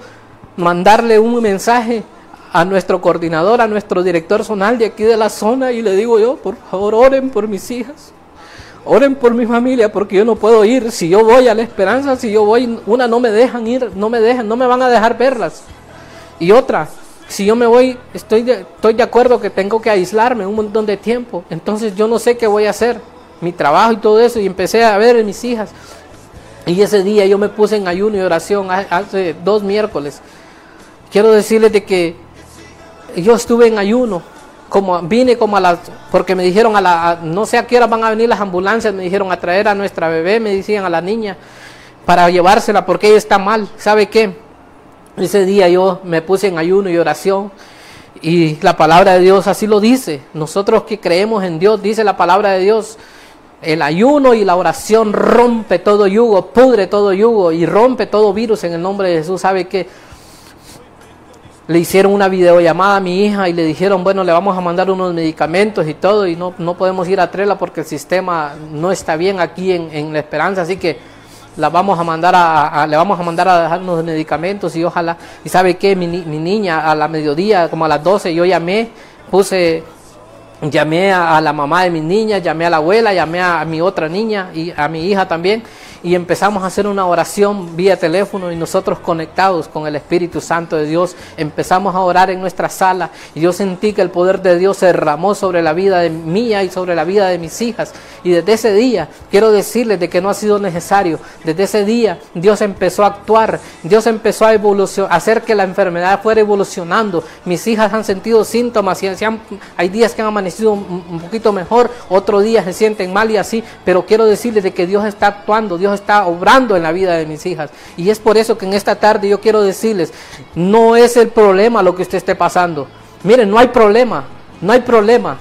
Mandarle un mensaje a nuestro coordinador, a nuestro director zonal de aquí de la zona y le digo yo, por favor, oren por mis hijas. oren por mi familia porque yo no puedo ir. Si yo voy a la esperanza, si yo voy, una no me dejan ir, no me dejan, no me van a dejar verlas. Y otra, si yo me voy, estoy de, estoy de acuerdo que tengo que aislarme un montón de tiempo. Entonces yo no sé qué voy a hacer. Mi trabajo y todo eso. Y empecé a ver a mis hijas. Y ese día yo me puse en ayuno y oración hace dos miércoles. Quiero decirles de que yo estuve en ayuno como vine como a las, porque me dijeron a la, no sé a qué hora van a venir las ambulancias, me dijeron a traer a nuestra bebé, me decían a la niña, para llevársela porque ella está mal. ¿Sabe qué? Ese día yo me puse en ayuno y oración y la palabra de Dios así lo dice. Nosotros que creemos en Dios, dice la palabra de Dios, el ayuno y la oración rompe todo yugo, pudre todo yugo y rompe todo virus en el nombre de Jesús. ¿Sabe qué? le hicieron una videollamada a mi hija y le dijeron, bueno, le vamos a mandar unos medicamentos y todo, y no, no podemos ir a Trela porque el sistema no está bien aquí en, La Esperanza, así que la vamos a mandar a, le vamos a mandar a dejar unos medicamentos y ojalá, y sabe que mi, mi, niña a la mediodía, como a las 12, yo llamé, puse, llamé a, la mamá de mi niña, llamé a la abuela, llamé a mi otra niña y a mi hija también, y empezamos a hacer una oración vía teléfono y nosotros conectados con el Espíritu Santo de Dios. Empezamos a orar en nuestra sala y yo sentí que el poder de Dios se derramó sobre la vida de mía y sobre la vida de mis hijas. Y desde ese día quiero decirles de que no ha sido necesario. Desde ese día Dios empezó a actuar. Dios empezó a evolucionar hacer que la enfermedad fuera evolucionando. Mis hijas han sentido síntomas y hay días que han amanecido un, poquito mejor otros días se sienten mal y así. Pero quiero decirles de que Dios está actuando Dios está obrando en la vida de mis hijas. Y es por eso que en esta tarde yo quiero decirles, no es el problema lo que usted esté pasando. Miren, no hay problema, no hay problema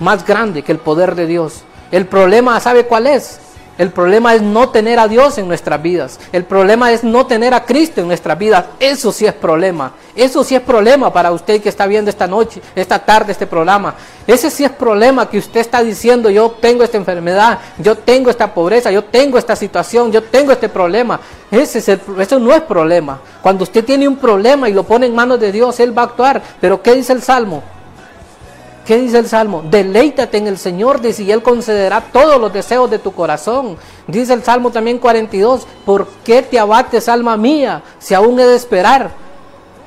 más grande que el poder de Dios. El problema, ¿sabe cuál es? El problema es no tener a Dios en nuestras vidas. El problema es no tener a Cristo en nuestras vidas. Eso sí es problema. Eso sí es problema para usted que está viendo esta noche, esta tarde este programa. Ese sí es problema que usted está diciendo, yo tengo esta enfermedad, yo tengo esta pobreza, yo tengo esta situación, yo tengo este problema. Ese es el, eso no es problema. Cuando usted tiene un problema y lo pone en manos de Dios, Él va a actuar. Pero ¿qué dice el Salmo? ¿Qué dice el Salmo? Deleítate en el Señor, dice, y Él concederá todos los deseos de tu corazón. Dice el Salmo también 42, ¿por qué te abates, alma mía, si aún he de esperar?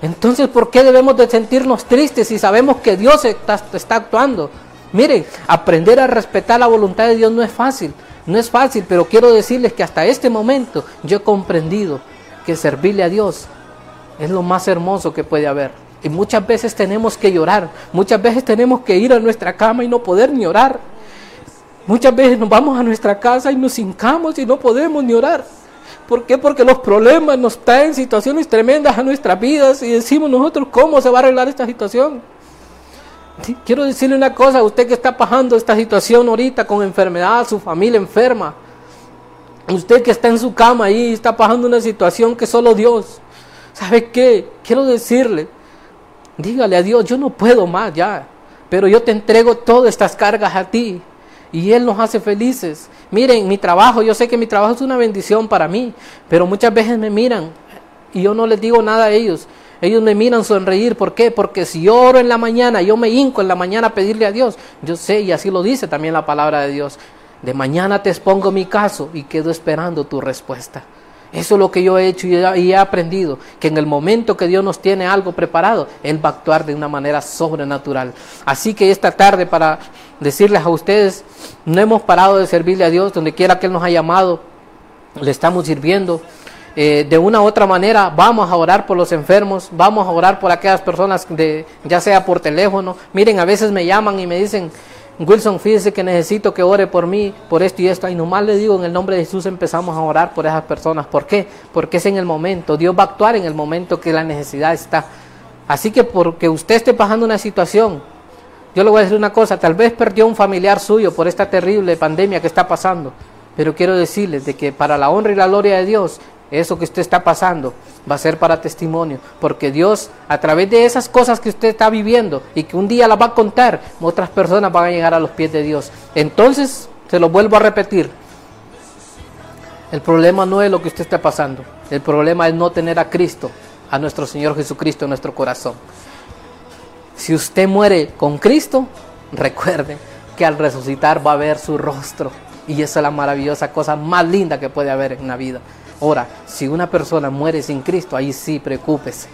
Entonces, ¿por qué debemos de sentirnos tristes si sabemos que Dios está, está actuando? Miren, aprender a respetar la voluntad de Dios no es fácil, no es fácil, pero quiero decirles que hasta este momento yo he comprendido que servirle a Dios es lo más hermoso que puede haber. Y muchas veces tenemos que llorar, muchas veces tenemos que ir a nuestra cama y no poder ni orar. Muchas veces nos vamos a nuestra casa y nos hincamos y no podemos ni orar. ¿Por qué? Porque los problemas nos traen situaciones tremendas a nuestras vidas y decimos nosotros cómo se va a arreglar esta situación. Quiero decirle una cosa, usted que está pasando esta situación ahorita con enfermedad, su familia enferma, usted que está en su cama ahí está pasando una situación que solo Dios. ¿Sabe qué? Quiero decirle, Dígale a Dios, yo no puedo más ya, pero yo te entrego todas estas cargas a ti y Él nos hace felices. Miren, mi trabajo, yo sé que mi trabajo es una bendición para mí, pero muchas veces me miran y yo no les digo nada a ellos. Ellos me miran sonreír, ¿por qué? Porque si yo oro en la mañana, yo me hinco en la mañana a pedirle a Dios. Yo sé, y así lo dice también la palabra de Dios. De mañana te expongo mi caso y quedo esperando tu respuesta. Eso es lo que yo he hecho y he aprendido, que en el momento que Dios nos tiene algo preparado, Él va a actuar de una manera sobrenatural. Así que esta tarde para decirles a ustedes, no hemos parado de servirle a Dios, donde quiera que Él nos ha llamado, le estamos sirviendo. Eh, de una u otra manera vamos a orar por los enfermos, vamos a orar por aquellas personas, de, ya sea por teléfono. Miren, a veces me llaman y me dicen, Wilson, fíjese que necesito que ore por mí, por esto y esto. Y nomás le digo, en el nombre de Jesús empezamos a orar por esas personas. ¿Por qué? Porque es en el momento. Dios va a actuar en el momento que la necesidad está. Así que porque usted esté pasando una situación, yo le voy a decir una cosa, tal vez perdió un familiar suyo por esta terrible pandemia que está pasando. Pero quiero decirles de que para la honra y la gloria de Dios, eso que usted está pasando va a ser para testimonio, porque Dios a través de esas cosas que usted está viviendo y que un día las va a contar, otras personas van a llegar a los pies de Dios. Entonces, se lo vuelvo a repetir, el problema no es lo que usted está pasando, el problema es no tener a Cristo, a nuestro Señor Jesucristo en nuestro corazón. Si usted muere con Cristo, recuerde que al resucitar va a ver su rostro Y esa es la maravillosa cosa más linda que puede haber en la vida. Ahora, si una persona muere sin Cristo, ahí sí, preocúpese.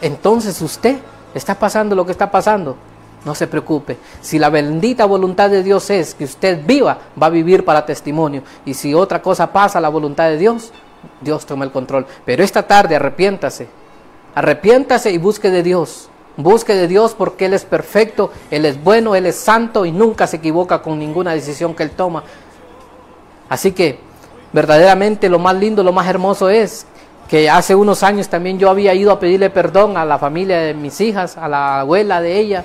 Entonces usted está pasando lo que está pasando. No se preocupe. Si la bendita voluntad de Dios es que usted viva, va a vivir para testimonio. Y si otra cosa pasa, la voluntad de Dios, Dios toma el control. Pero esta tarde arrepiéntase. Arrepiéntase y busque de Dios. Busque de Dios porque Él es perfecto, Él es bueno, Él es santo y nunca se equivoca con ninguna decisión que Él toma. Así que verdaderamente lo más lindo, lo más hermoso es que hace unos años también yo había ido a pedirle perdón a la familia de mis hijas, a la abuela de ella,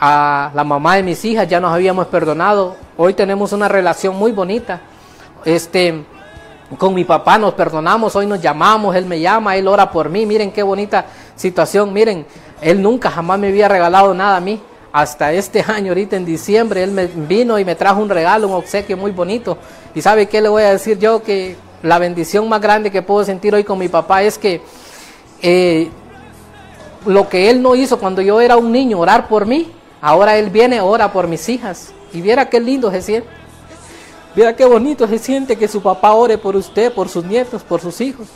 a la mamá de mis hijas, ya nos habíamos perdonado. Hoy tenemos una relación muy bonita. Este, con mi papá nos perdonamos, hoy nos llamamos, él me llama, él ora por mí. Miren qué bonita situación. Miren, él nunca jamás me había regalado nada a mí. Hasta este año, ahorita en diciembre, él me vino y me trajo un regalo, un obsequio muy bonito. Y sabe qué le voy a decir yo que la bendición más grande que puedo sentir hoy con mi papá es que eh, lo que él no hizo cuando yo era un niño, orar por mí, ahora él viene, ora por mis hijas. Y viera qué lindo se siente. Viera qué bonito se siente que su papá ore por usted, por sus nietos, por sus hijos.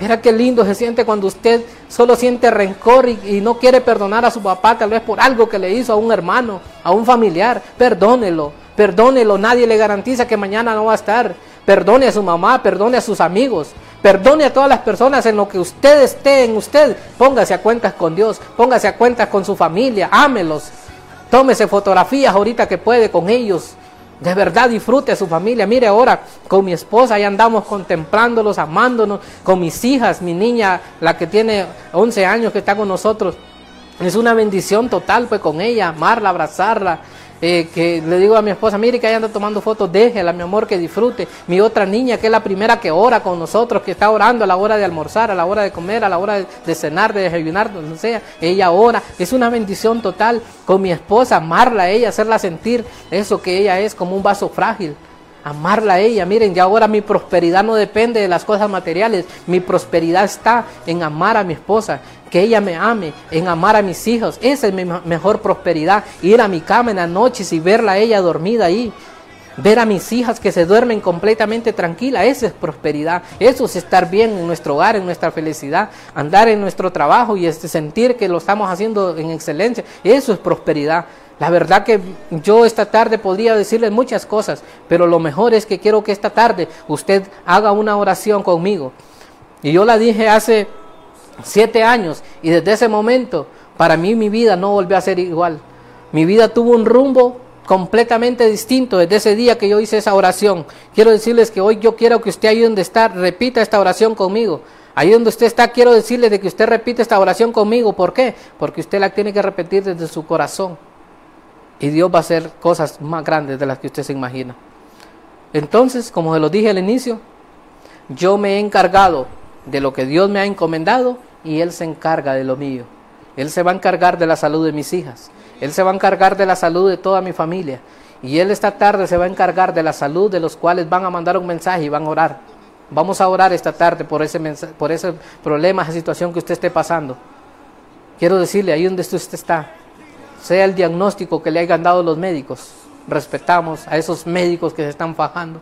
Mira qué lindo se siente cuando usted solo siente rencor y, no quiere perdonar a su papá, tal vez por algo que le hizo a un hermano, a un familiar. Perdónelo, perdónelo. Nadie le garantiza que mañana no va a estar. Perdone a su mamá, perdone a sus amigos, perdone a todas las personas en lo que usted esté en usted. Póngase a cuentas con Dios, póngase a cuentas con su familia, ámelos. Tómese fotografías ahorita que puede con ellos. De verdad disfrute a su familia. Mire ahora, con mi esposa ya andamos contemplándolos, amándonos. Con mis hijas, mi niña, la que tiene 11 años que está con nosotros. Es una bendición total pues con ella, amarla, abrazarla. Eh, que le digo a mi esposa, mire que ella anda tomando fotos, déjela, mi amor, que disfrute. Mi otra niña, que es la primera que ora con nosotros, que está orando a la hora de almorzar, a la hora de comer, a la hora de, de cenar, de desayunar, donde sea, ella ora. Es una bendición total con mi esposa, amarla a ella, hacerla sentir eso que ella es como un vaso frágil. Amarla a ella, miren, ya ahora mi prosperidad no depende de las cosas materiales, mi prosperidad está en amar a mi esposa, que ella me ame, en amar a mis hijos. Esa es mi mejor prosperidad. Ir a mi cama en las noches y verla a ella dormida ahí. Ver a mis hijas que se duermen completamente tranquilas, esa es prosperidad. Eso es estar bien en nuestro hogar, en nuestra felicidad. Andar en nuestro trabajo y este sentir que lo estamos haciendo en excelencia, eso es prosperidad. La verdad que yo esta tarde podría decirles muchas cosas, pero lo mejor es que quiero que esta tarde usted haga una oración conmigo. Y yo la dije hace siete años y desde ese momento para mí mi vida no volvió a ser igual. Mi vida tuvo un rumbo completamente distinto desde ese día que yo hice esa oración. Quiero decirles que hoy yo quiero que usted ahí donde está repita esta oración conmigo. Ahí donde usted está quiero decirle de que usted repita esta oración conmigo. ¿Por qué? Porque usted la tiene que repetir desde su corazón. Y Dios va a hacer cosas más grandes de las que usted se imagina. Entonces, como se lo dije al inicio, yo me he encargado de lo que Dios me ha encomendado y Él se encarga de lo mío. Él se va a encargar de la salud de mis hijas. Él se va a encargar de la salud de toda mi familia. Y Él esta tarde se va a encargar de la salud de los cuales van a mandar un mensaje y van a orar. Vamos a orar esta tarde por ese, por ese problema, esa situación que usted esté pasando. Quiero decirle, ahí donde usted está, sea el diagnóstico que le hayan dado los médicos. Respetamos a esos médicos que se están fajando.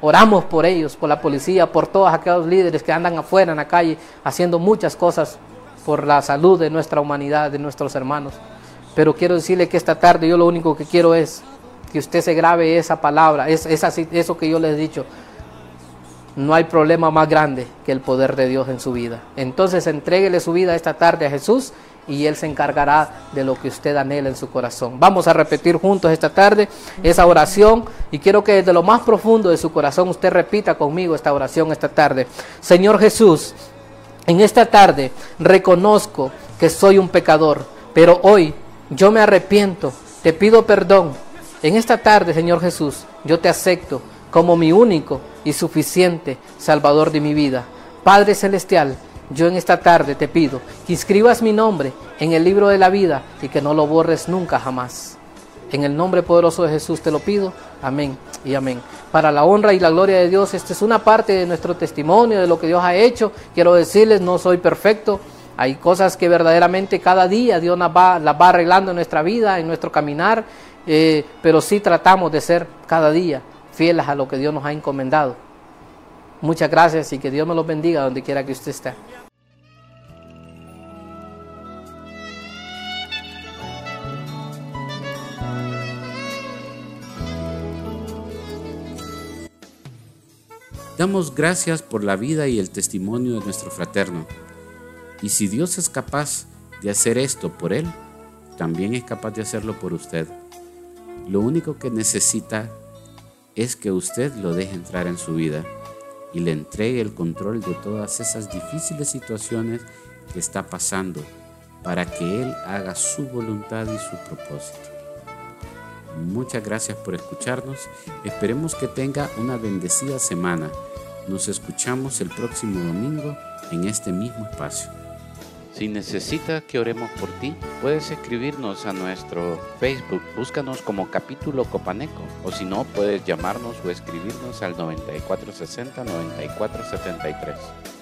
Oramos por ellos, por la policía, por todos aquellos líderes que andan afuera en la calle haciendo muchas cosas por la salud de nuestra humanidad, de nuestros hermanos. Pero quiero decirle que esta tarde yo lo único que quiero es que usted se grabe esa palabra, es, es eso que yo les he dicho. No hay problema más grande que el poder de Dios en su vida. Entonces entréguele su vida esta tarde a Jesús y Él se encargará de lo que usted anhela en su corazón. Vamos a repetir juntos esta tarde esa oración y quiero que desde lo más profundo de su corazón usted repita conmigo esta oración esta tarde. Señor Jesús, en esta tarde reconozco que soy un pecador, pero hoy yo me arrepiento, te pido perdón. En esta tarde, Señor Jesús, yo te acepto como mi único y suficiente Salvador de mi vida. Padre Celestial, yo en esta tarde te pido que inscribas mi nombre en el libro de la vida y que no lo borres nunca jamás. En el nombre poderoso de Jesús te lo pido. Amén y amén. Para la honra y la gloria de Dios, esta es una parte de nuestro testimonio, de lo que Dios ha hecho. Quiero decirles, no soy perfecto. Hay cosas que verdaderamente cada día Dios las va, va arreglando en nuestra vida, en nuestro caminar, eh, pero sí tratamos de ser cada día fieles a lo que Dios nos ha encomendado. Muchas gracias y que Dios me los bendiga donde quiera que usted esté. Damos gracias por la vida y el testimonio de nuestro fraterno. Y si Dios es capaz de hacer esto por él, también es capaz de hacerlo por usted. Lo único que necesita es que usted lo deje entrar en su vida y le entregue el control de todas esas difíciles situaciones que está pasando para que Él haga su voluntad y su propósito. Muchas gracias por escucharnos. Esperemos que tenga una bendecida semana. Nos escuchamos el próximo domingo en este mismo espacio. Si necesita que oremos por ti, puedes escribirnos a nuestro Facebook, búscanos como capítulo Copaneco, o si no, puedes llamarnos o escribirnos al 9460-9473.